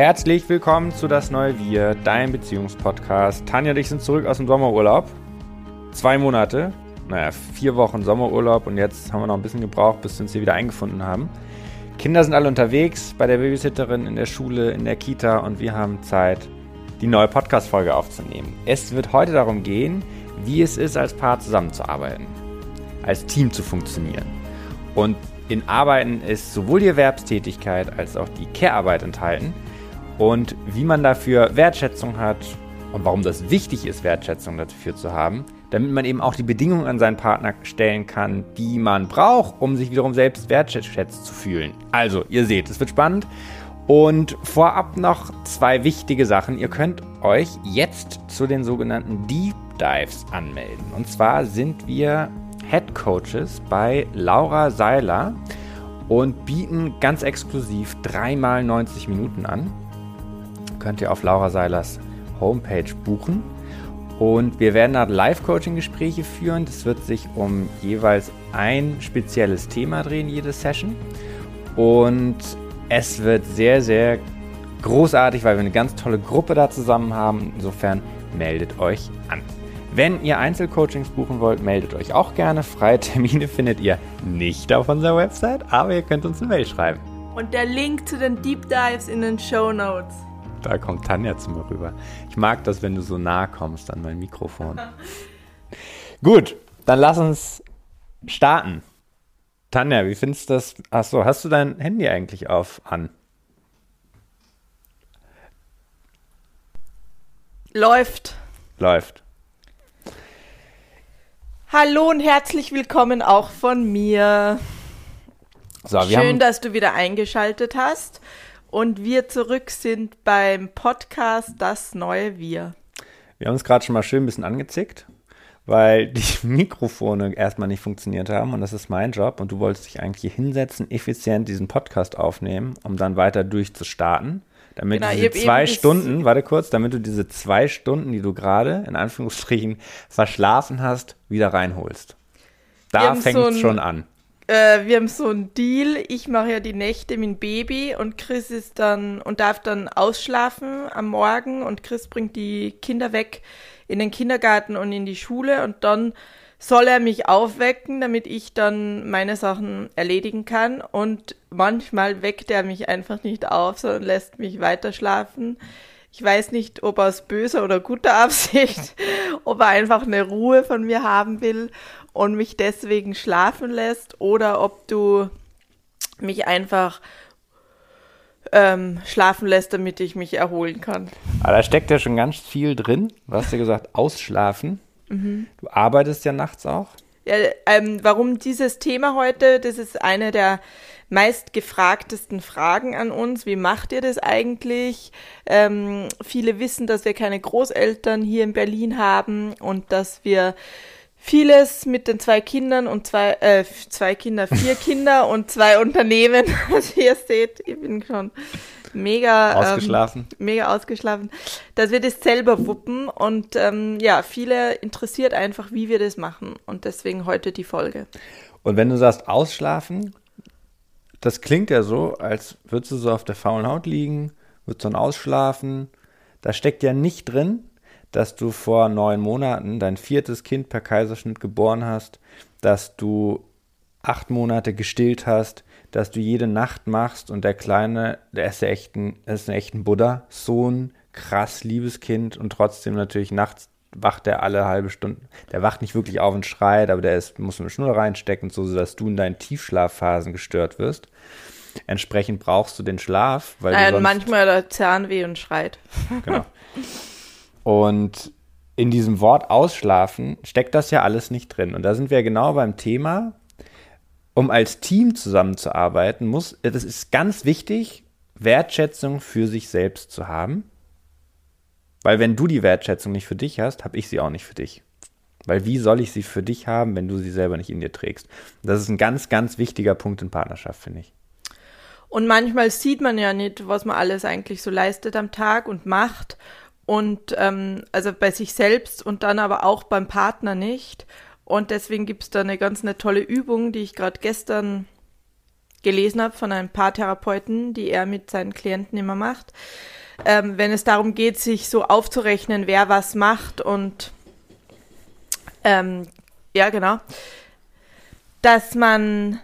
Herzlich willkommen zu Das Neue Wir, dein Beziehungspodcast. Tanja und ich sind zurück aus dem Sommerurlaub. Zwei Monate, naja, vier Wochen Sommerurlaub und jetzt haben wir noch ein bisschen gebraucht, bis wir uns hier wieder eingefunden haben. Kinder sind alle unterwegs, bei der Babysitterin, in der Schule, in der Kita und wir haben Zeit, die neue Podcast-Folge aufzunehmen. Es wird heute darum gehen, wie es ist, als Paar zusammenzuarbeiten, als Team zu funktionieren. Und in Arbeiten ist sowohl die Erwerbstätigkeit als auch die Care-Arbeit enthalten und wie man dafür Wertschätzung hat und warum das wichtig ist, Wertschätzung dafür zu haben, damit man eben auch die Bedingungen an seinen Partner stellen kann, die man braucht, um sich wiederum selbst wertschätzt zu fühlen. Also, ihr seht, es wird spannend. Und vorab noch zwei wichtige Sachen. Ihr könnt euch jetzt zu den sogenannten Deep Dives anmelden. Und zwar sind wir Head Coaches bei Laura Seiler und bieten ganz exklusiv dreimal 90 Minuten an könnt ihr auf Laura Seilers Homepage buchen. Und wir werden da Live-Coaching-Gespräche führen. Das wird sich um jeweils ein spezielles Thema drehen, jede Session. Und es wird sehr, sehr großartig, weil wir eine ganz tolle Gruppe da zusammen haben. Insofern meldet euch an. Wenn ihr Einzelcoachings buchen wollt, meldet euch auch gerne. Freie Termine findet ihr nicht auf unserer Website, aber ihr könnt uns eine Mail schreiben. Und der Link zu den Deep Dives in den Show Notes. Da kommt Tanja zu mir rüber. Ich mag das, wenn du so nah kommst an mein Mikrofon. Gut, dann lass uns starten. Tanja, wie findest du das? Achso, hast du dein Handy eigentlich auf an? Läuft. Läuft. Hallo und herzlich willkommen auch von mir. So, Schön, dass du wieder eingeschaltet hast und wir zurück sind beim Podcast Das neue Wir. Wir haben uns gerade schon mal schön ein bisschen angezickt, weil die Mikrofone erstmal nicht funktioniert haben und das ist mein Job und du wolltest dich eigentlich hier hinsetzen, effizient diesen Podcast aufnehmen, um dann weiter durchzustarten. Damit genau, diese zwei Stunden, warte kurz, damit du diese zwei Stunden, die du gerade in Anführungsstrichen verschlafen hast, wieder reinholst. Da fängt es so schon an äh, wir haben so einen Deal. Ich mache ja die Nächte mit dem Baby und Chris ist dann und darf dann ausschlafen am Morgen und Chris bringt die Kinder weg in den Kindergarten und in die Schule und dann soll er mich aufwecken, damit ich dann meine Sachen erledigen kann. Und manchmal weckt er mich einfach nicht auf, sondern lässt mich weiter schlafen. Ich weiß nicht, ob aus böser oder guter Absicht, ob er einfach eine Ruhe von mir haben will und mich deswegen schlafen lässt oder ob du mich einfach ähm, schlafen lässt, damit ich mich erholen kann. Aber da steckt ja schon ganz viel drin. Du hast ja gesagt, ausschlafen. Mhm. Du arbeitest ja nachts auch. Ja, ähm, warum dieses Thema heute? Das ist eine der meist gefragtesten Fragen an uns. Wie macht ihr das eigentlich? Ähm, viele wissen, dass wir keine Großeltern hier in Berlin haben und dass wir vieles mit den zwei Kindern und zwei, äh, zwei Kinder, vier Kinder und zwei Unternehmen. Also ihr seht, ich bin schon mega ähm, ausgeschlafen. Ähm, mega ausgeschlafen, dass wir das selber wuppen und ähm, ja, viele interessiert einfach, wie wir das machen und deswegen heute die Folge. Und wenn du sagst ausschlafen, das klingt ja so, als würdest du so auf der faulen Haut liegen, würdest dann ausschlafen. Da steckt ja nicht drin, dass du vor neun Monaten dein viertes Kind per Kaiserschnitt geboren hast, dass du acht Monate gestillt hast, dass du jede Nacht machst und der Kleine, der ist ja echt ein, ist ein echter Buddha, so ein krass liebes Kind und trotzdem natürlich nachts wacht der alle halbe Stunde. Der wacht nicht wirklich auf und schreit, aber der ist, muss eine Schnur reinstecken, so dass du in deinen Tiefschlafphasen gestört wirst. Entsprechend brauchst du den Schlaf, weil äh, manchmal der Zahnweh und schreit. Genau. Und in diesem Wort ausschlafen steckt das ja alles nicht drin. Und da sind wir genau beim Thema, um als Team zusammenzuarbeiten, muss, das ist ganz wichtig, Wertschätzung für sich selbst zu haben. Weil wenn du die Wertschätzung nicht für dich hast, habe ich sie auch nicht für dich. Weil wie soll ich sie für dich haben, wenn du sie selber nicht in dir trägst? Das ist ein ganz, ganz wichtiger Punkt in Partnerschaft, finde ich. Und manchmal sieht man ja nicht, was man alles eigentlich so leistet am Tag und macht und ähm, also bei sich selbst und dann aber auch beim Partner nicht. Und deswegen gibt es da eine ganz eine tolle Übung, die ich gerade gestern gelesen habe von ein paar Therapeuten, die er mit seinen Klienten immer macht. Ähm, wenn es darum geht, sich so aufzurechnen, wer was macht und ähm, ja, genau, dass man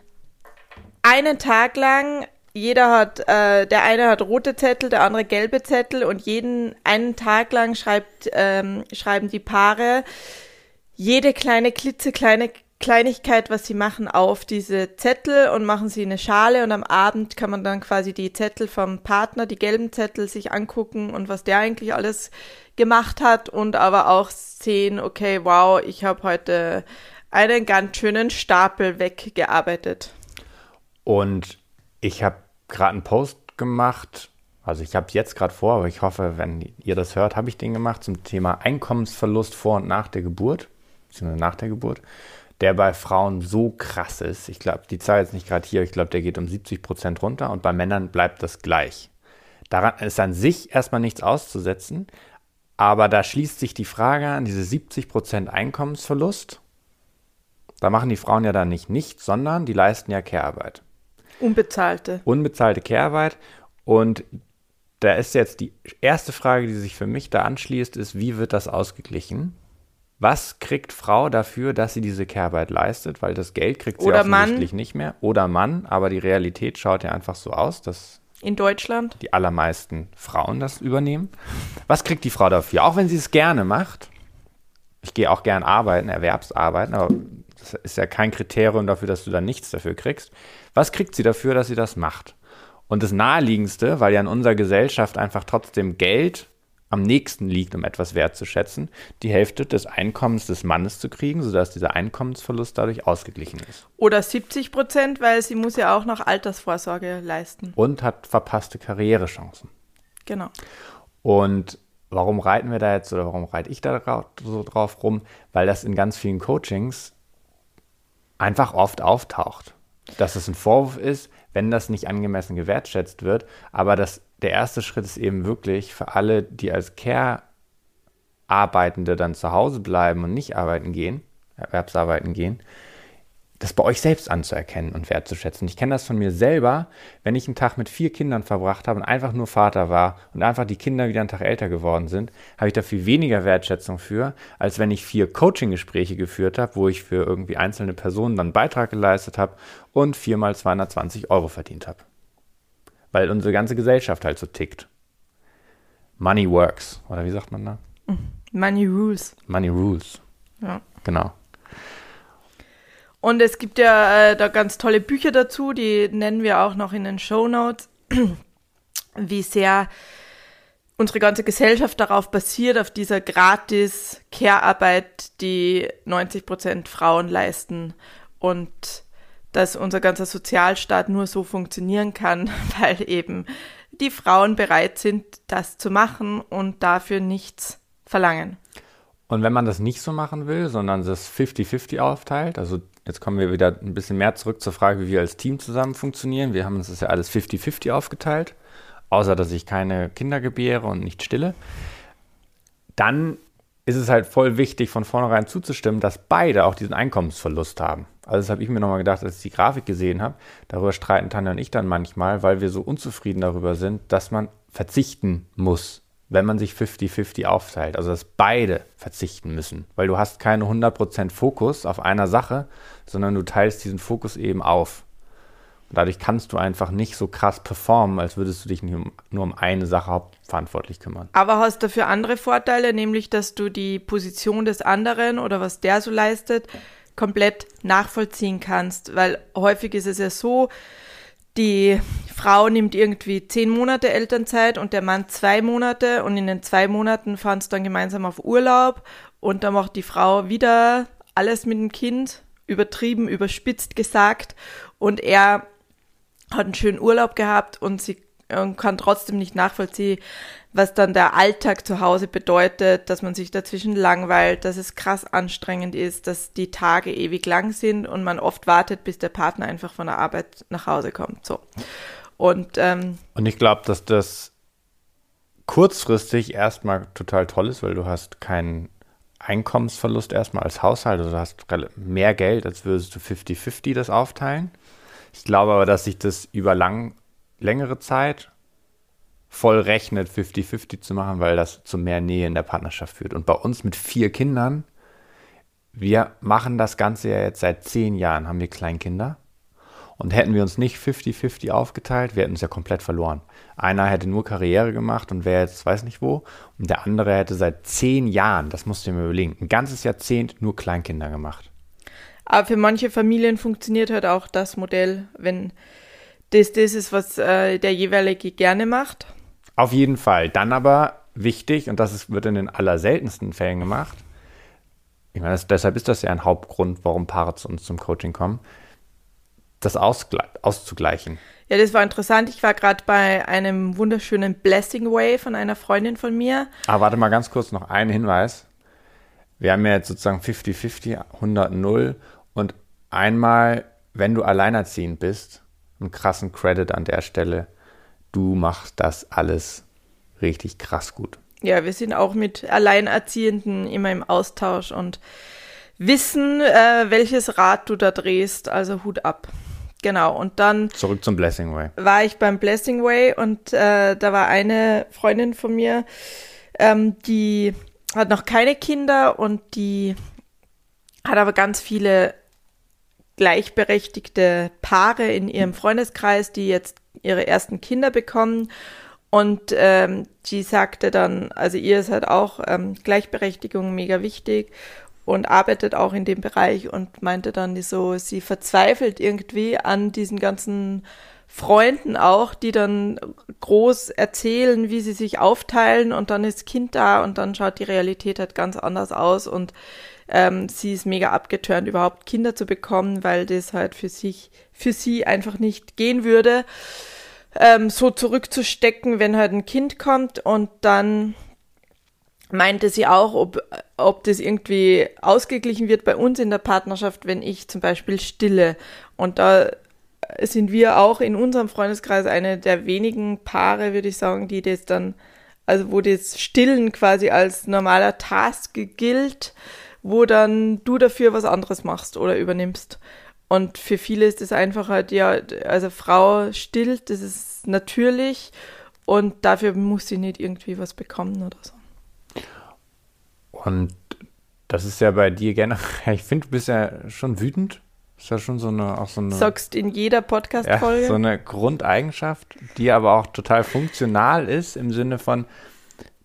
einen Tag lang jeder hat, äh, der eine hat rote Zettel, der andere gelbe Zettel und jeden einen Tag lang schreibt, ähm, schreiben die Paare jede kleine klitzekleine Kleinigkeit, was sie machen, auf diese Zettel und machen sie eine Schale und am Abend kann man dann quasi die Zettel vom Partner, die gelben Zettel, sich angucken und was der eigentlich alles gemacht hat und aber auch sehen, okay, wow, ich habe heute einen ganz schönen Stapel weggearbeitet. Und ich habe gerade einen Post gemacht, also ich habe es jetzt gerade vor, aber ich hoffe, wenn ihr das hört, habe ich den gemacht zum Thema Einkommensverlust vor und nach der Geburt, beziehungsweise nach der Geburt der bei Frauen so krass ist. Ich glaube, die Zahl ist nicht gerade hier, ich glaube, der geht um 70 Prozent runter und bei Männern bleibt das gleich. Daran ist an sich erstmal nichts auszusetzen, aber da schließt sich die Frage an, diese 70 Prozent Einkommensverlust. Da machen die Frauen ja dann nicht nichts, sondern die leisten ja Care-Arbeit. Unbezahlte. Unbezahlte Care-Arbeit. Und da ist jetzt die erste Frage, die sich für mich da anschließt, ist, wie wird das ausgeglichen? Was kriegt Frau dafür, dass sie diese Kehrarbeit leistet? Weil das Geld kriegt sie Oder offensichtlich Mann. nicht mehr. Oder Mann, aber die Realität schaut ja einfach so aus, dass In Deutschland? die allermeisten Frauen das übernehmen. Was kriegt die Frau dafür? Auch wenn sie es gerne macht. Ich gehe auch gern arbeiten, Erwerbsarbeiten, aber das ist ja kein Kriterium dafür, dass du dann nichts dafür kriegst. Was kriegt sie dafür, dass sie das macht? Und das Naheliegendste, weil ja in unserer Gesellschaft einfach trotzdem Geld am nächsten liegt, um etwas wertzuschätzen, die Hälfte des Einkommens des Mannes zu kriegen, sodass dieser Einkommensverlust dadurch ausgeglichen ist. Oder 70 Prozent, weil sie muss ja auch noch Altersvorsorge leisten. Und hat verpasste Karrierechancen. Genau. Und warum reiten wir da jetzt oder warum reite ich da so drauf rum? Weil das in ganz vielen Coachings einfach oft auftaucht. Dass es ein Vorwurf ist, wenn das nicht angemessen gewertschätzt wird, aber das der erste Schritt ist eben wirklich für alle, die als Care-Arbeitende dann zu Hause bleiben und nicht arbeiten gehen, Erwerbsarbeiten gehen, das bei euch selbst anzuerkennen und wertzuschätzen. Ich kenne das von mir selber, wenn ich einen Tag mit vier Kindern verbracht habe und einfach nur Vater war und einfach die Kinder wieder einen Tag älter geworden sind, habe ich da viel weniger Wertschätzung für, als wenn ich vier Coaching-Gespräche geführt habe, wo ich für irgendwie einzelne Personen dann einen Beitrag geleistet habe und viermal 220 Euro verdient habe weil unsere ganze Gesellschaft halt so tickt. Money works, oder wie sagt man da? Money rules. Money rules. Ja. Genau. Und es gibt ja äh, da ganz tolle Bücher dazu, die nennen wir auch noch in den Show Notes, wie sehr unsere ganze Gesellschaft darauf basiert, auf dieser gratis Care-Arbeit, die 90 Prozent Frauen leisten. Und dass unser ganzer Sozialstaat nur so funktionieren kann, weil eben die Frauen bereit sind, das zu machen und dafür nichts verlangen. Und wenn man das nicht so machen will, sondern das 50-50 aufteilt, also jetzt kommen wir wieder ein bisschen mehr zurück zur Frage, wie wir als Team zusammen funktionieren. Wir haben uns das ja alles 50-50 aufgeteilt, außer dass ich keine Kinder gebäre und nicht stille. Dann ist es halt voll wichtig, von vornherein zuzustimmen, dass beide auch diesen Einkommensverlust haben. Also das habe ich mir nochmal gedacht, als ich die Grafik gesehen habe. Darüber streiten Tanja und ich dann manchmal, weil wir so unzufrieden darüber sind, dass man verzichten muss, wenn man sich 50-50 aufteilt. Also dass beide verzichten müssen, weil du hast keine 100% Fokus auf einer Sache, sondern du teilst diesen Fokus eben auf. Und dadurch kannst du einfach nicht so krass performen, als würdest du dich nur um, eine Sache hauptverantwortlich kümmern. Aber hast dafür andere Vorteile, nämlich dass du die Position des anderen oder was der so leistet, komplett nachvollziehen kannst, weil häufig ist es ja so, die Frau nimmt irgendwie zehn Monate Elternzeit und der Mann zwei Monate und in den zwei Monaten fahren sie dann gemeinsam auf Urlaub und dann macht die Frau wieder alles mit dem Kind, übertrieben, überspitzt gesagt und er hat einen schönen Urlaub gehabt und sie kann trotzdem nicht nachvollziehen, was dann der Alltag zu Hause bedeutet, dass man sich dazwischen langweilt, dass es krass anstrengend ist, dass die Tage ewig lang sind und man oft wartet, bis der Partner einfach von der Arbeit nach Hause kommt. So. Und, ähm, und ich glaube, dass das kurzfristig erstmal total toll ist, weil du hast keinen Einkommensverlust erstmal als Haushalt, also du hast mehr Geld, als würdest du 50-50 das aufteilen. Ich glaube aber, dass sich das über lang, längere Zeit voll rechnet, 50-50 zu machen, weil das zu mehr Nähe in der Partnerschaft führt. Und bei uns mit vier Kindern, wir machen das Ganze ja jetzt seit zehn Jahren, haben wir Kleinkinder. Und hätten wir uns nicht 50-50 aufgeteilt, wir hätten es ja komplett verloren. Einer hätte nur Karriere gemacht und wäre jetzt weiß nicht wo. Und der andere hätte seit zehn Jahren, das musst du mir überlegen, ein ganzes Jahrzehnt nur Kleinkinder gemacht. Aber für manche Familien funktioniert halt auch das Modell, wenn das das ist, was äh, der jeweilige gerne macht. Auf jeden Fall. Dann aber wichtig, und das ist, wird in den allerseltensten Fällen gemacht, ich meine, das, deshalb ist das ja ein Hauptgrund, warum Paare zu uns zum Coaching kommen, das auszugleichen. Ja, das war interessant. Ich war gerade bei einem wunderschönen Blessing Way von einer Freundin von mir. Aber warte mal ganz kurz noch einen Hinweis. Wir haben ja jetzt sozusagen 50-50, 100-0 und einmal, wenn du alleinerziehend bist, einen krassen Credit an der Stelle, du machst das alles richtig krass gut. Ja, wir sind auch mit Alleinerziehenden immer im Austausch und wissen, äh, welches Rad du da drehst. Also Hut ab. Genau, und dann. Zurück zum Blessing Way. War ich beim Blessing Way und äh, da war eine Freundin von mir, ähm, die hat noch keine Kinder und die hat aber ganz viele gleichberechtigte Paare in ihrem Freundeskreis, die jetzt ihre ersten Kinder bekommen. Und ähm, die sagte dann, also ihr ist halt auch ähm, Gleichberechtigung mega wichtig und arbeitet auch in dem Bereich und meinte dann so, sie verzweifelt irgendwie an diesen ganzen Freunden auch, die dann groß erzählen, wie sie sich aufteilen und dann ist Kind da und dann schaut die Realität halt ganz anders aus und ähm, sie ist mega abgeturnt, überhaupt Kinder zu bekommen, weil das halt für sich, für sie einfach nicht gehen würde, ähm, so zurückzustecken, wenn halt ein Kind kommt und dann meinte sie auch, ob, ob das irgendwie ausgeglichen wird bei uns in der Partnerschaft, wenn ich zum Beispiel stille. Und da sind wir auch in unserem Freundeskreis eine der wenigen Paare, würde ich sagen, die das dann, also wo das Stillen quasi als normaler Task gilt, wo dann du dafür was anderes machst oder übernimmst. Und für viele ist es einfach halt, ja, also Frau stillt, das ist natürlich und dafür muss sie nicht irgendwie was bekommen oder so. Und das ist ja bei dir generell, ich finde, du bist ja schon wütend. Ist ja schon so eine, auch so eine. Sagst in jeder Podcast-Folge. Ja, so eine Grundeigenschaft, die aber auch total funktional ist im Sinne von,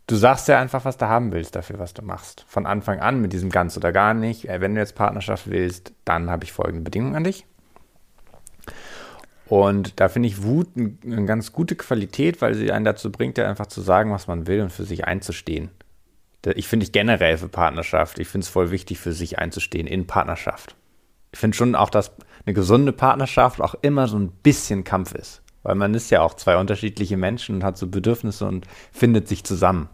du sagst ja einfach, was du haben willst dafür, was du machst. Von Anfang an mit diesem ganz oder gar nicht. Äh, wenn du jetzt Partnerschaft willst, dann habe ich folgende Bedingungen an dich. Und da finde ich Wut eine ganz gute Qualität, weil sie einen dazu bringt, ja einfach zu sagen, was man will und für sich einzustehen ich finde ich generell für Partnerschaft, ich finde es voll wichtig, für sich einzustehen in Partnerschaft. Ich finde schon auch, dass eine gesunde Partnerschaft auch immer so ein bisschen Kampf ist. Weil man ist ja auch zwei unterschiedliche Menschen und hat so Bedürfnisse und findet sich zusammen.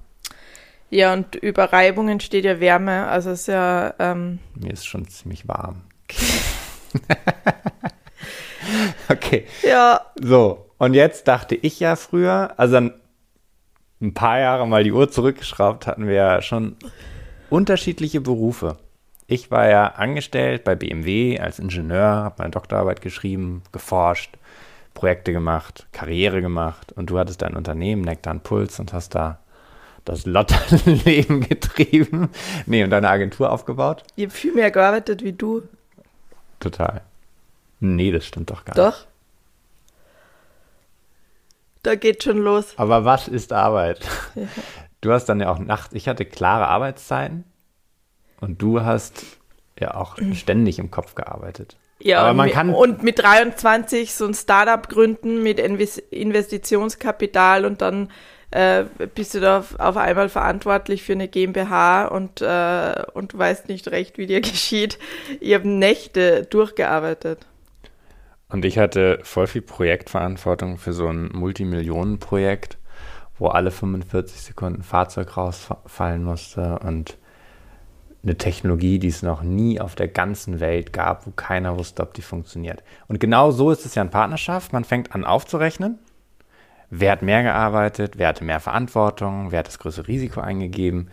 Ja, und über Reibungen steht ja Wärme. Also es ist ja. Ähm Mir ist schon ziemlich warm. okay. Ja. So, und jetzt dachte ich ja früher, also ein paar Jahre mal die Uhr zurückgeschraubt, hatten wir ja schon unterschiedliche Berufe. Ich war ja angestellt bei BMW als Ingenieur, habe meine Doktorarbeit geschrieben, geforscht, Projekte gemacht, Karriere gemacht und du hattest dein Unternehmen, Nektar Puls und hast da das Lotterleben getrieben. Nee, und deine Agentur aufgebaut. Ich habe viel mehr gearbeitet wie du. Total. Nee, das stimmt doch gar doch. nicht. Doch. Da geht schon los. Aber was ist Arbeit? Ja. Du hast dann ja auch nachts, ich hatte klare Arbeitszeiten und du hast ja auch ständig im Kopf gearbeitet. Ja, aber man kann und mit 23 so ein Startup gründen mit Investitionskapital und dann äh, bist du da auf, auf, einmal verantwortlich für eine GmbH und, äh, und du weißt nicht recht, wie dir geschieht. Ich habe Nächte durchgearbeitet. Und ich hatte voll viel Projektverantwortung für so ein Multimillionenprojekt, wo alle 45 Sekunden ein Fahrzeug rausfallen musste und eine Technologie, die es noch nie auf der ganzen Welt gab, wo keiner wusste, ob die funktioniert. Und genau so ist es ja in Partnerschaft. Man fängt an aufzurechnen. Wer hat mehr gearbeitet? Wer hatte mehr Verantwortung? Wer hat das größere Risiko eingegeben?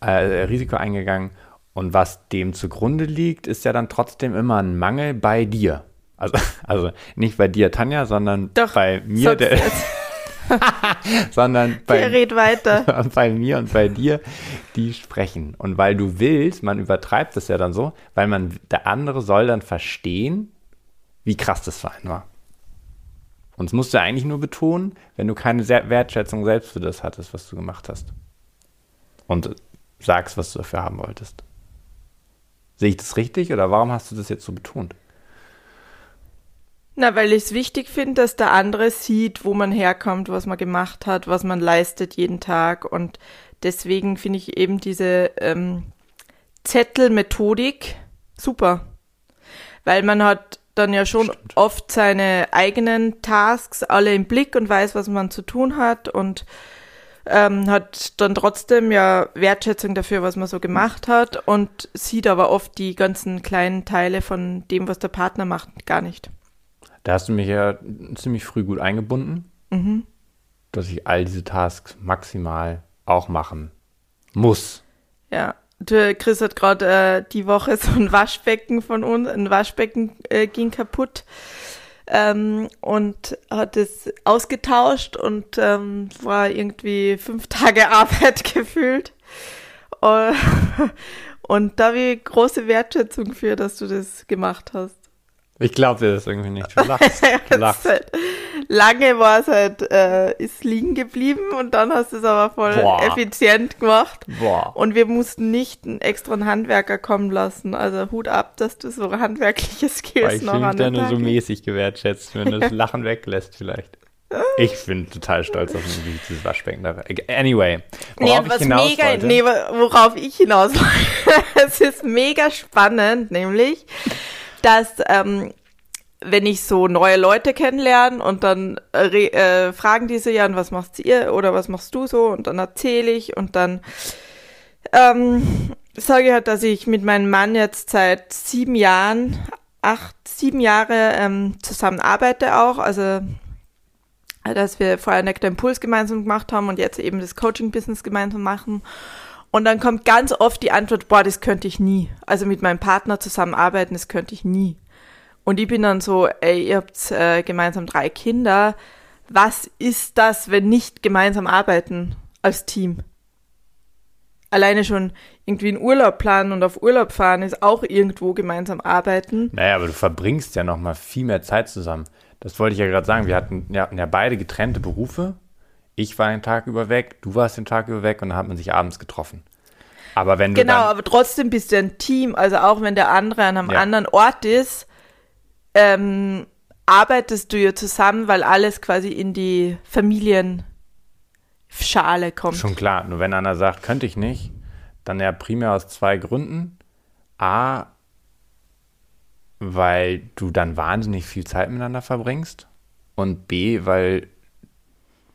Äh, Risiko eingegangen? Und was dem zugrunde liegt, ist ja dann trotzdem immer ein Mangel bei dir. Also, also nicht bei dir, Tanja, sondern Doch, bei mir, der. sondern Der bei, bei mir und bei dir, die sprechen. Und weil du willst, man übertreibt es ja dann so, weil man, der andere soll dann verstehen, wie krass das für einen war. Und das musst du eigentlich nur betonen, wenn du keine Wertschätzung selbst für das hattest, was du gemacht hast. Und sagst, was du dafür haben wolltest. Sehe ich das richtig oder warum hast du das jetzt so betont? Na, weil ich es wichtig finde, dass der andere sieht, wo man herkommt, was man gemacht hat, was man leistet jeden Tag. Und deswegen finde ich eben diese ähm, Zettelmethodik super. Weil man hat dann ja schon Stimmt. oft seine eigenen Tasks alle im Blick und weiß, was man zu tun hat und ähm, hat dann trotzdem ja Wertschätzung dafür, was man so gemacht hat und sieht aber oft die ganzen kleinen Teile von dem, was der Partner macht, gar nicht. Da hast du mich ja ziemlich früh gut eingebunden, Mhm. dass ich all diese Tasks maximal auch machen muss. Ja, Chris hat gerade äh, die Woche so ein Waschbecken von uns, ein Waschbecken äh, ging kaputt ähm, und hat es ausgetauscht und ähm, war irgendwie fünf Tage Arbeit gefühlt. Äh, Und da habe ich große Wertschätzung für, dass du das gemacht hast. Ich glaube dir das irgendwie nicht. Du lachst. Du lachst. halt, lange war es halt, äh, ist liegen geblieben und dann hast du es aber voll Boah. effizient gemacht. Boah. Und wir mussten nicht einen extra Handwerker kommen lassen. Also Hut ab, dass du so handwerkliche Skills ich noch an den nur so mäßig gewertschätzt, wenn du das Lachen weglässt vielleicht. Ich bin total stolz auf mich, ich dieses Waschbecken da. Anyway, Nee, worauf und ich hinaus mega, wollte. nee, worauf ich hinaus wollte, es ist mega spannend, nämlich, dass ähm, wenn ich so neue Leute kennenlerne und dann äh, äh, fragen diese ja, und was machst ihr oder was machst du so und dann erzähle ich und dann ähm, sage ich halt, dass ich mit meinem Mann jetzt seit sieben Jahren, acht, sieben Jahre ähm, zusammenarbeite auch, also dass wir vorher Nectar Impuls gemeinsam gemacht haben und jetzt eben das Coaching-Business gemeinsam machen. Und dann kommt ganz oft die Antwort, boah, das könnte ich nie. Also mit meinem Partner zusammenarbeiten, das könnte ich nie. Und ich bin dann so, ey, ihr habt äh, gemeinsam drei Kinder. Was ist das, wenn nicht gemeinsam arbeiten als Team? Alleine schon irgendwie einen Urlaub planen und auf Urlaub fahren ist auch irgendwo gemeinsam arbeiten. Naja, aber du verbringst ja noch mal viel mehr Zeit zusammen. Das wollte ich ja gerade sagen. Wir hatten, wir hatten ja beide getrennte Berufe. Ich war den Tag über weg, du warst den Tag über weg und dann hat man sich abends getroffen. Aber wenn du Genau, aber trotzdem bist du ein Team. Also auch wenn der andere an einem Ja. anderen Ort ist, ähm, arbeitest du ja zusammen, weil alles quasi in die Familienschale kommt. Schon klar, nur wenn einer sagt, könnte ich nicht, dann ja primär aus zwei Gründen. A, weil du dann wahnsinnig viel Zeit miteinander verbringst. Und B, weil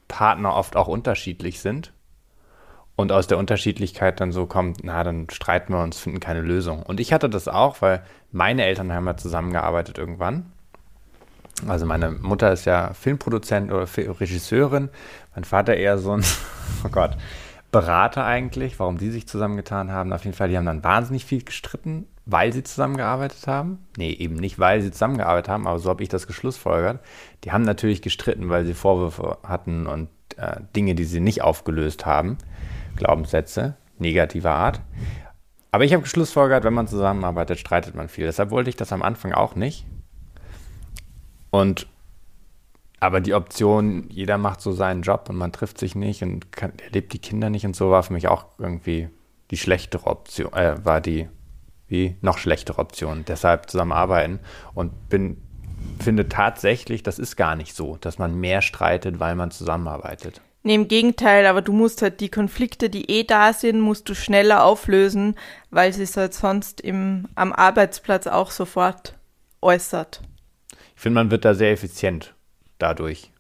Partner oft auch unterschiedlich sind. Und aus der Unterschiedlichkeit dann so kommt, na, dann streiten wir uns, finden keine Lösung. Und ich hatte das auch, weil meine Eltern haben ja zusammengearbeitet irgendwann. Also meine Mutter ist ja Filmproduzent oder Regisseurin, mein Vater eher so ein, oh Gott, Berater eigentlich, warum die sich zusammengetan haben. Auf jeden Fall, die haben dann wahnsinnig viel gestritten, weil sie zusammengearbeitet haben. Nee, eben nicht, weil sie zusammengearbeitet haben, aber so habe ich das geschlussfolgert. Die haben natürlich gestritten, weil sie Vorwürfe hatten und äh, Dinge, die sie nicht aufgelöst haben. Glaubenssätze negativer Art. Aber ich habe geschlussfolgert, wenn man zusammenarbeitet, streitet man viel. Deshalb wollte ich das am Anfang auch nicht. Und aber die Option, jeder macht so seinen Job und man trifft sich nicht und kann, erlebt die Kinder nicht und so, war für mich auch irgendwie die schlechtere Option, äh, war die wie noch schlechtere Option. Deshalb zusammenarbeiten und bin, finde tatsächlich, das ist gar nicht so, dass man mehr streitet, weil man zusammenarbeitet. Nee, im Gegenteil, aber du musst halt die Konflikte, die eh da sind, musst du schneller auflösen, weil sie es halt sonst im, am Arbeitsplatz auch sofort äußert. Ich finde, man wird da sehr effizient dadurch.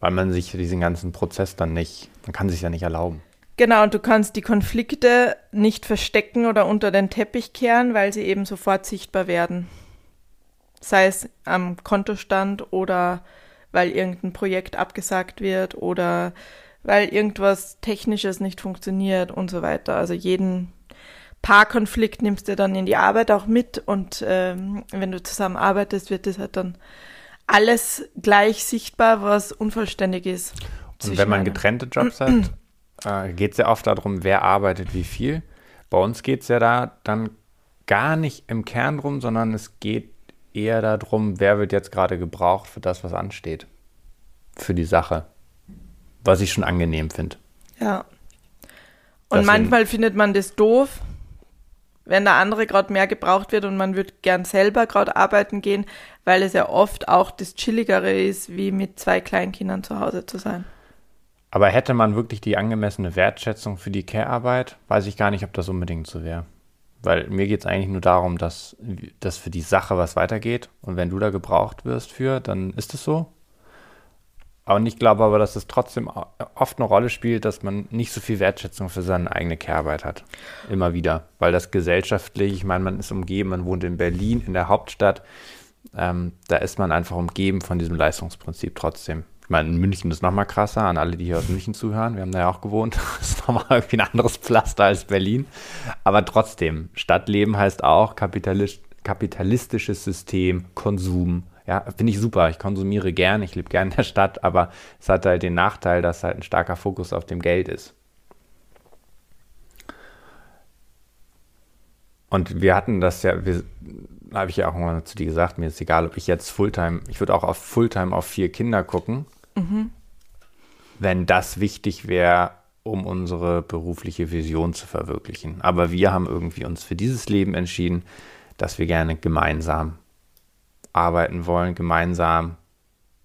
Weil man sich diesen ganzen Prozess dann nicht, man kann sich ja nicht erlauben. Genau, und du kannst die Konflikte nicht verstecken oder unter den Teppich kehren, weil sie eben sofort sichtbar werden. Sei es am Kontostand oder weil irgendein Projekt abgesagt wird oder weil irgendwas Technisches nicht funktioniert und so weiter. Also jeden Paarkonflikt nimmst du dann in die Arbeit auch mit und ähm, wenn du zusammen arbeitest, wird das halt dann alles gleich sichtbar, was unvollständig ist. Und wenn man getrennte Jobs hat, äh, geht es ja oft darum, wer arbeitet wie viel. Bei uns geht es ja da dann gar nicht im Kern drum, sondern es geht eher darum, wer wird jetzt gerade gebraucht für das, was ansteht. Für die Sache. Was ich schon angenehm finde. Ja. Und Deswegen. manchmal findet man das doof, wenn der andere gerade mehr gebraucht wird und man würde gern selber gerade arbeiten gehen, weil es ja oft auch das Chilligere ist, wie mit zwei Kleinkindern zu Hause zu sein. Aber hätte man wirklich die angemessene Wertschätzung für die Care-Arbeit, weiß ich gar nicht, ob das unbedingt so wäre. Weil mir geht es eigentlich nur darum, dass, dass für die Sache was weitergeht. Und wenn du da gebraucht wirst für, dann ist es so. Und ich glaube aber, dass es trotzdem oft eine Rolle spielt, dass man nicht so viel Wertschätzung für seine eigene Care-Arbeit hat. Immer wieder. Weil das gesellschaftlich, ich meine, man ist umgeben, man wohnt in Berlin, in der Hauptstadt. Ähm, da ist man einfach umgeben von diesem Leistungsprinzip trotzdem. Ich meine, in München ist nochmal krasser, an alle, die hier aus München zuhören. Wir haben da ja auch gewohnt. Das ist nochmal irgendwie ein anderes Pflaster als Berlin. Aber trotzdem, Stadtleben heißt auch kapitalist, kapitalistisches System, Konsum. Ja, finde ich super. Ich konsumiere gern, ich lebe gern in der Stadt, aber es hat halt den Nachteil, dass halt ein starker Fokus auf dem Geld ist. Und wir hatten das ja, wir, habe ich ja auch mal zu dir gesagt, mir ist egal, ob ich jetzt Fulltime, ich würde auch auf Fulltime auf vier Kinder gucken, Mhm. Wenn das wichtig wäre, um unsere berufliche Vision zu verwirklichen. Aber wir haben irgendwie uns für dieses Leben entschieden, dass wir gerne gemeinsam arbeiten wollen, gemeinsam,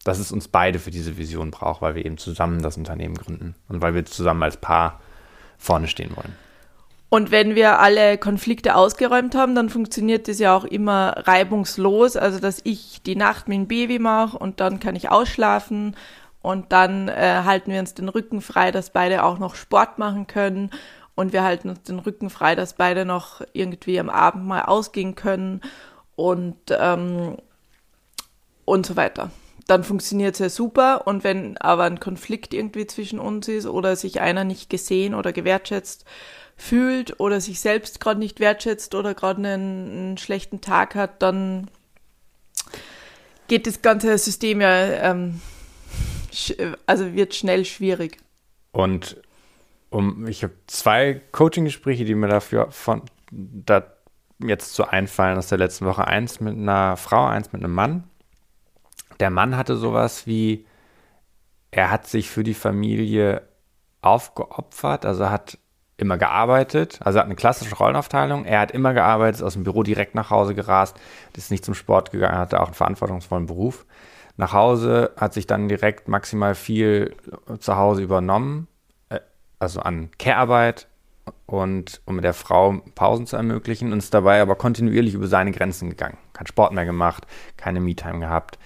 dass es uns beide für diese Vision braucht, weil wir eben zusammen das Unternehmen gründen und weil wir zusammen als Paar vorne stehen wollen. Und wenn wir alle Konflikte ausgeräumt haben, dann funktioniert das ja auch immer reibungslos. Also, dass ich die Nacht mit dem Baby mache und dann kann ich ausschlafen und dann äh, halten wir uns den Rücken frei, dass beide auch noch Sport machen können. Und wir halten uns den Rücken frei, dass beide noch irgendwie am Abend mal ausgehen können und, ähm, und so weiter. Dann funktioniert es ja super. Und wenn aber ein Konflikt irgendwie zwischen uns ist oder sich einer nicht gesehen oder gewertschätzt fühlt oder sich selbst gerade nicht wertschätzt oder gerade einen, einen, schlechten Tag hat, dann geht das ganze System ja ähm, also wird schnell schwierig. Und um, ich habe zwei Coaching-Gespräche, die mir dafür von da jetzt so einfallen aus der letzten Woche. Eins mit einer Frau, eins mit einem Mann. Der Mann hatte sowas wie, er hat sich für die Familie aufgeopfert, also hat immer gearbeitet, also hat eine klassische Rollenaufteilung. Er hat immer gearbeitet, ist aus dem Büro direkt nach Hause gerast, ist nicht zum Sport gegangen, hatte auch einen verantwortungsvollen Beruf nach Hause, hat sich dann direkt maximal viel zu Hause übernommen, äh, also an Care-Arbeit und um der Frau Pausen zu ermöglichen und ist dabei aber kontinuierlich über seine Grenzen gegangen. Kein Sport mehr gemacht, keine Me-Time gehabt,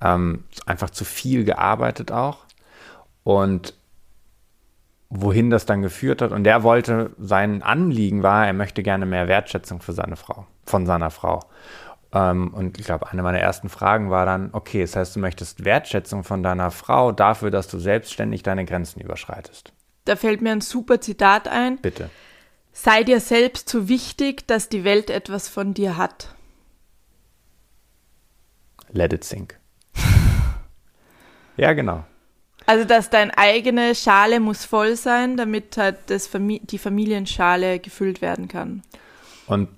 ähm, einfach zu viel gearbeitet auch und wohin das dann geführt hat. Und der wollte, sein Anliegen war, er möchte gerne mehr Wertschätzung für seine Frau, von seiner Frau. Ähm, und ich glaube, eine meiner ersten Fragen war dann, okay, das heißt, du möchtest Wertschätzung von deiner Frau dafür, dass du selbstständig deine Grenzen überschreitest. Da fällt mir ein super Zitat ein. Bitte. Sei dir selbst so wichtig, dass die Welt etwas von dir hat. Let it sink. ja, genau. Also, dass deine eigene Schale muss voll sein, damit halt das Famili die Familienschale gefüllt werden kann. Und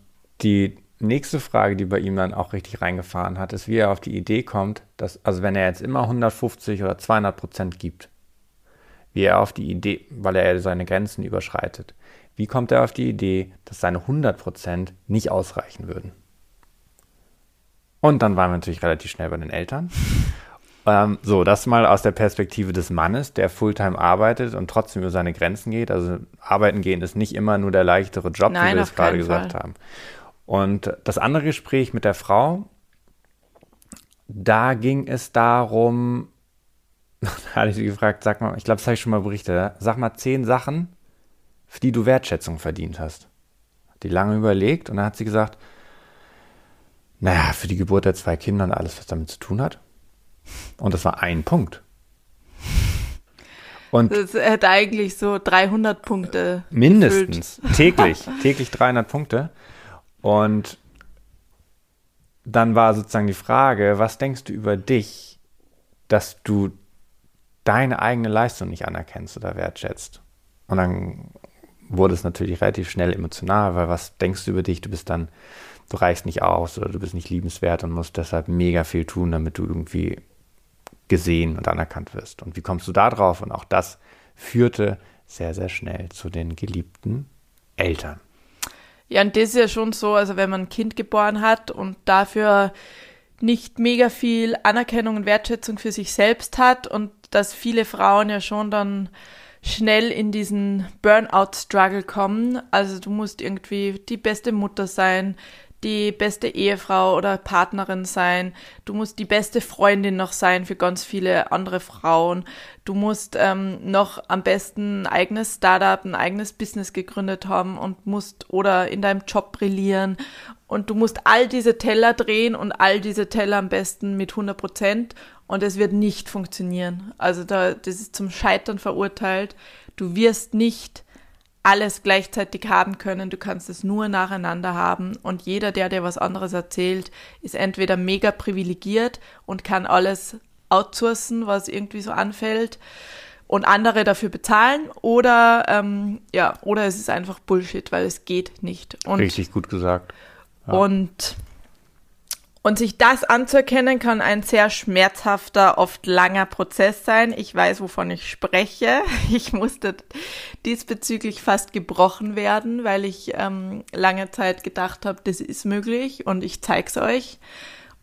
die nächste Frage, die bei ihm dann auch richtig reingefahren hat, ist, wie er auf die Idee kommt, dass, also wenn er jetzt immer 150 oder 200 Prozent gibt, wie er auf die Idee, weil er seine Grenzen überschreitet, wie kommt er auf die Idee, dass seine 100 Prozent nicht ausreichen würden? Und dann waren wir natürlich relativ schnell bei den Eltern. Ähm, so, das mal aus der Perspektive des Mannes, der Fulltime arbeitet und trotzdem über seine Grenzen geht. Also arbeiten gehen ist nicht immer nur der leichtere Job, Nein, wie wir es gerade gesagt Fall. haben. Und das andere Gespräch mit der Frau, da ging es darum, da hatte ich sie gefragt, sag mal, ich glaube, das habe ich schon mal berichtet, sag mal zehn Sachen, für die du Wertschätzung verdient hast. Hat die lange überlegt und dann hat sie gesagt, naja, für die Geburt der zwei Kinder und alles, was damit zu tun hat. Und das war ein Punkt. Und das hätte eigentlich so 300 Punkte. Mindestens. Gefüllt. Täglich. täglich 300 Punkte. Und dann war sozusagen die Frage, was denkst du über dich, dass du deine eigene Leistung nicht anerkennst oder wertschätzt? Und dann wurde es natürlich relativ schnell emotional, weil was denkst du über dich? Du bist dann, du reichst nicht aus oder du bist nicht liebenswert und musst deshalb mega viel tun, damit du irgendwie gesehen und anerkannt wirst. Und wie kommst du da drauf? Und auch das führte sehr, sehr schnell zu den geliebten Eltern. Ja, und das ist ja schon so, also wenn man ein Kind geboren hat und dafür nicht mega viel Anerkennung und Wertschätzung für sich selbst hat und dass viele Frauen ja schon dann schnell in diesen Burnout-Struggle kommen. Also du musst irgendwie die beste Mutter sein, die beste Ehefrau oder Partnerin sein. Du musst die beste Freundin noch sein für ganz viele andere Frauen. Du musst ähm, noch am besten ein eigenes Startup, ein eigenes Business gegründet haben und musst oder in deinem Job brillieren. Und du musst all diese Teller drehen und all diese Teller am besten mit 100 Prozent. Und es wird nicht funktionieren. Also da, das ist zum Scheitern verurteilt. Du wirst nicht alles gleichzeitig haben können. Du kannst es nur nacheinander haben. Und jeder, der dir was anderes erzählt, ist entweder mega privilegiert und kann alles outsourcen, was irgendwie so anfällt und andere dafür bezahlen oder ähm, ja oder es ist einfach Bullshit, weil es geht nicht. Und, Richtig gut gesagt. Ja. Und und sich das anzuerkennen, kann ein sehr schmerzhafter, oft langer Prozess sein. Ich weiß, wovon ich spreche. Ich musste diesbezüglich fast gebrochen werden, weil ich ähm, lange Zeit gedacht habe, das ist möglich und ich zeig's euch.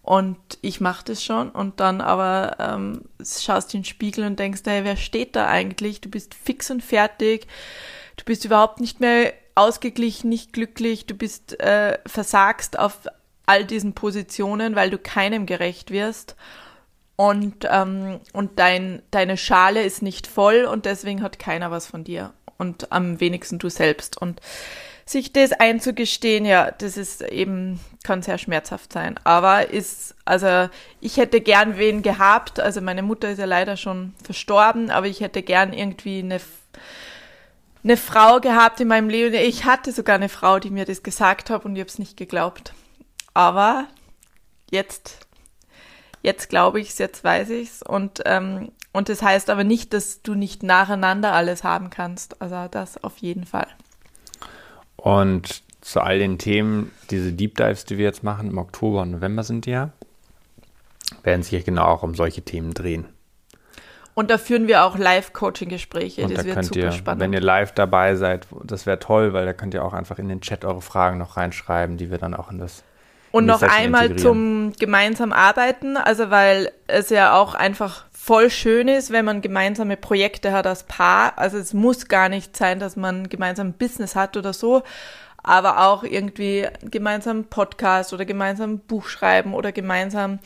Und ich mache das schon. Und dann aber ähm, schaust in den Spiegel und denkst, hey, wer steht da eigentlich? Du bist fix und fertig. Du bist überhaupt nicht mehr ausgeglichen, nicht glücklich. Du bist äh, versagst auf all diesen Positionen, weil du keinem gerecht wirst. Und, ähm, und dein, deine Schale ist nicht voll und deswegen hat keiner was von dir. Und am wenigsten du selbst. Und sich das einzugestehen, ja, das ist eben, kann sehr schmerzhaft sein. Aber ist, also ich hätte gern wen gehabt. Also meine Mutter ist ja leider schon verstorben, aber ich hätte gern irgendwie eine eine Frau gehabt in meinem Leben. Ich hatte sogar eine Frau, die mir das gesagt hat und ich habe es nicht geglaubt. Aber jetzt, jetzt glaube ich es, jetzt weiß ich es. Und, ähm, und das heißt aber nicht, dass du nicht nacheinander alles haben kannst. Also das auf jeden Fall. Und zu all den Themen, diese Deep Dives, die wir jetzt machen, im Oktober und November sind die ja, werden sich genau auch um solche Themen drehen. Und da führen wir auch Live-Coaching-Gespräche. Das da wird super ihr, spannend. Wenn ihr live dabei seid, das wäre toll, weil da könnt ihr auch einfach in den Chat eure Fragen noch reinschreiben, die wir dann auch in das und noch einmal zum gemeinsam arbeiten, also weil es ja auch einfach voll schön ist, wenn man gemeinsame Projekte hat als Paar. Also es muss gar nicht sein, dass man gemeinsam ein Business hat oder so, aber auch irgendwie gemeinsam Podcast oder gemeinsam Buch schreiben oder gemeinsam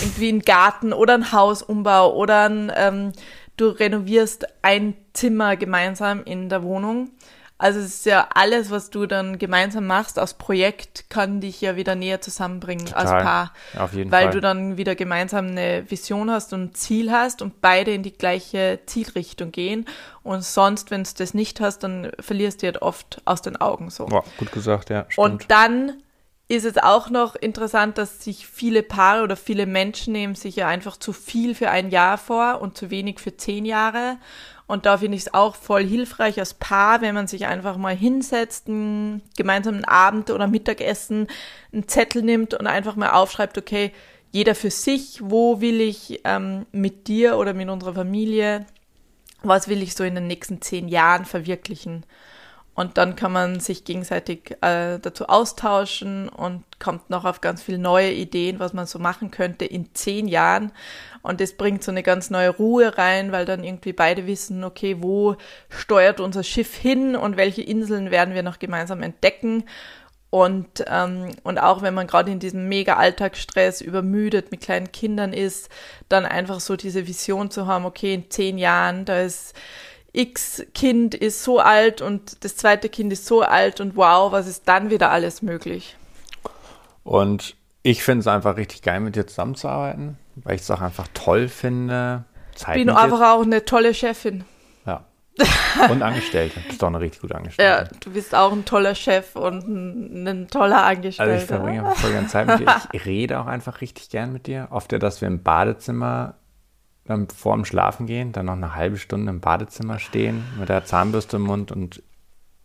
irgendwie einen Garten oder ein Hausumbau oder ein, ähm, du renovierst ein Zimmer gemeinsam in der Wohnung. Also es ist ja alles, was du dann gemeinsam machst aus Projekt, kann dich ja wieder näher zusammenbringen Total. als Paar. Auf jeden weil Fall. du dann wieder gemeinsam eine Vision hast und ein Ziel hast und beide in die gleiche Zielrichtung gehen. Und sonst, wenn du das nicht hast, dann verlierst du halt oft aus den Augen so. Boah, gut gesagt, ja. Stimmt. Und dann ist es auch noch interessant, dass sich viele Paare oder viele Menschen nehmen sich ja einfach zu viel für ein Jahr vor und zu wenig für zehn Jahre. Und da finde ich es auch voll hilfreich als Paar, wenn man sich einfach mal hinsetzt, einen gemeinsamen Abend oder Mittagessen, einen Zettel nimmt und einfach mal aufschreibt, okay, jeder für sich, wo will ich ähm, mit dir oder mit unserer Familie, was will ich so in den nächsten zehn Jahren verwirklichen. Und dann kann man sich gegenseitig äh, dazu austauschen und kommt noch auf ganz viele neue Ideen, was man so machen könnte in zehn Jahren. Und das bringt so eine ganz neue Ruhe rein, weil dann irgendwie beide wissen, okay, wo steuert unser Schiff hin und welche Inseln werden wir noch gemeinsam entdecken. Und, ähm, und auch wenn man gerade in diesem mega Alltagsstress übermüdet mit kleinen Kindern ist, dann einfach so diese Vision zu haben, okay, in zehn Jahren, da ist X Kind ist so alt und das zweite Kind ist so alt und wow, was ist dann wieder alles möglich? Und ich finde es einfach richtig geil, mit dir zusammenzuarbeiten weil ich es auch einfach toll finde. Zeit bin einfach auch eine tolle Chefin. Ja, Und Angestellte. Bist doch eine richtig gute Ja, Angestellte. du bist auch ein toller Chef und ein, ein toller Angestellter. Also ich verbringe voll gerne Zeit mit dir. Ich rede auch einfach richtig gern mit dir. Oft ja, dass wir im Badezimmer dann vor dem Schlafen gehen, dann noch eine halbe Stunde im Badezimmer stehen, mit der Zahnbürste im Mund und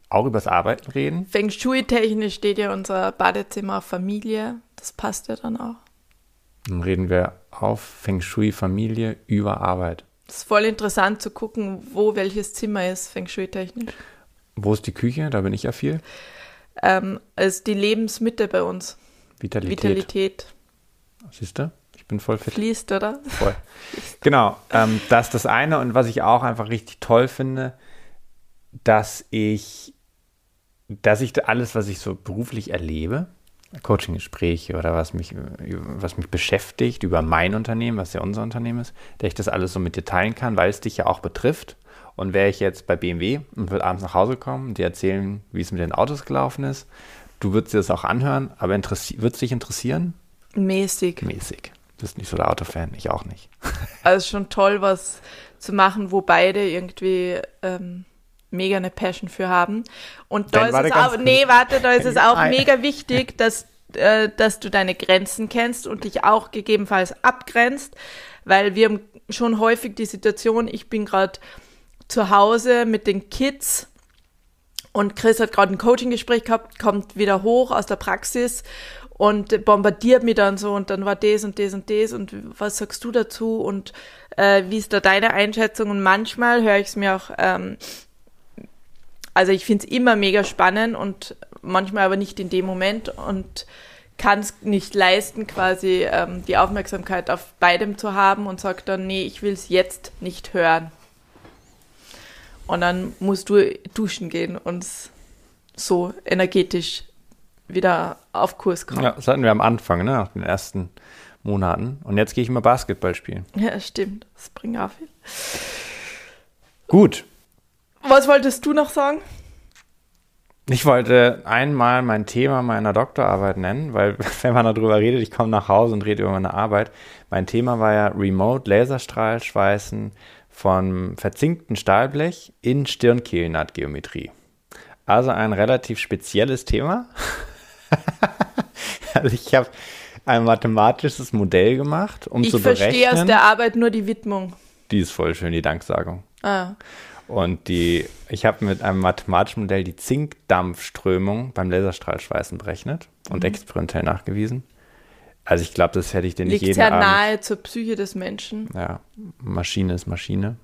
auch übers Arbeiten reden. Feng Shui-technisch steht ja unser Badezimmer Familie. Das passt ja dann auch. Dann reden wir auf Feng Shui Familie über Arbeit. Es ist voll interessant zu gucken, wo welches Zimmer ist, Feng Shui-technisch. Wo ist die Küche? Da bin ich ja viel. Ähm, also die Lebensmitte bei uns. Vitalität. Vitalität Siehst du? Ich bin voll fit. fließt, oder? Voll. Genau, ähm, das ist das eine. Und was ich auch einfach richtig toll finde, dass ich, dass ich alles, was ich so beruflich erlebe, Coaching-Gespräche oder was mich, was mich beschäftigt über mein Unternehmen, was ja unser Unternehmen ist, dass ich das alles so mit dir teilen kann, weil es dich ja auch betrifft. Und wäre ich jetzt bei BMW und würde abends nach Hause kommen und dir erzählen, wie es mit den Autos gelaufen ist, du würdest dir das auch anhören, aber würde es dich interessieren? Mäßig. Mäßig. Du bist nicht so der Autofan, ich auch nicht. Also schon toll, was zu machen, wo beide irgendwie ähm, mega eine Passion für haben. Und da Dann ist es auch, nee, warte, da ist es auch mega wichtig, dass, äh, dass du deine Grenzen kennst und dich auch gegebenenfalls abgrenzt, weil wir haben schon häufig die Situation, ich bin gerade zu Hause mit den Kids und Chris hat gerade ein Coaching-Gespräch gehabt, kommt wieder hoch aus der Praxis und bombardiert mich dann so und dann war das und das und das und was sagst du dazu und äh, wie ist da deine Einschätzung? Und manchmal höre ich es mir auch, ähm, also ich finde es immer mega spannend und manchmal aber nicht in dem Moment und kann es nicht leisten, quasi ähm, die Aufmerksamkeit auf beidem zu haben und sagt dann, nee, ich will es jetzt nicht hören. Und dann musst du duschen gehen und so energetisch wieder auf Kurs kommen. Ja, das hatten wir am Anfang, ne, nach den ersten Monaten. Und jetzt gehe ich mal Basketball spielen. Ja, stimmt. Das bringt auch viel. Gut. Was wolltest du noch sagen? Ich wollte einmal mein Thema meiner Doktorarbeit nennen, weil wenn man darüber redet, ich komme nach Hause und rede über meine Arbeit. Mein Thema war ja Remote Laserstrahlschweißen von verzinkten Stahlblech in Stirnkehlennahtgeometrie. Also ein relativ spezielles Thema. also ich habe ein mathematisches Modell gemacht, um Ich zu verstehe aus berechnen. der Arbeit nur die Widmung. Die ist voll schön, die Danksagung. Ah, Und die, ich habe mit einem mathematischen Modell die Zinkdampfströmung beim Laserstrahlschweißen berechnet und Mhm. experimentell nachgewiesen. Also ich glaube, das hätte ich dir nicht liegt jeden sehr Abend. nahe zur Psyche des Menschen. Ja, Maschine ist Maschine.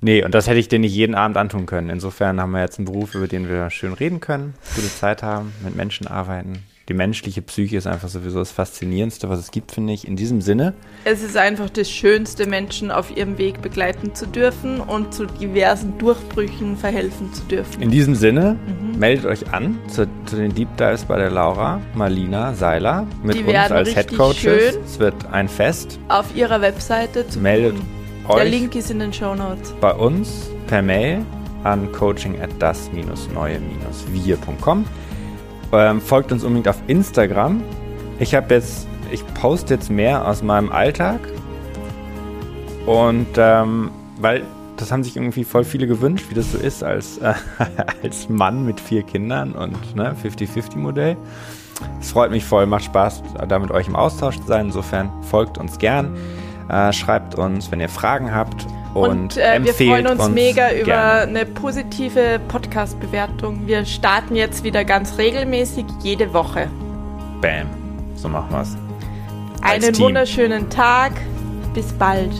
Nee, und das hätte ich dir nicht jeden Abend antun können. Insofern haben wir jetzt einen Beruf, über den wir schön reden können, gute Zeit haben, mit Menschen arbeiten. Die menschliche Psyche ist einfach sowieso das Faszinierendste, was es gibt, finde ich. In diesem Sinne, Es ist einfach das Schönste, Menschen auf ihrem Weg begleiten zu dürfen und zu diversen Durchbrüchen verhelfen zu dürfen. in diesem Sinne, Mhm. meldet euch an zu, zu den Deep Dives bei der Laura Marlina Seiler mit uns als Head Coaches. schön. Es wird ein Fest. Auf ihrer Webseite zu Meldet buchen. Euch Der Link ist in den Show Notes. bei uns per Mail an coaching at das-neue-wir.com. Ähm, folgt uns unbedingt auf Instagram. Ich habe jetzt, ich poste jetzt mehr aus meinem Alltag. Und ähm, weil das haben sich irgendwie voll viele gewünscht, wie das so ist als, äh, als Mann mit vier Kindern und ne, 50-50-Modell. Es freut mich voll, macht Spaß, da mit euch im Austausch zu sein. Insofern folgt uns gern, äh, schreibt uns, wenn ihr Fragen habt. Und, Und, äh, wir freuen uns, mega über gerne. eine positive Podcast-Bewertung. Wir starten jetzt wieder ganz regelmäßig jede Woche. Bam. So machen wir's. Als Einen Team. wunderschönen Tag. Bis bald.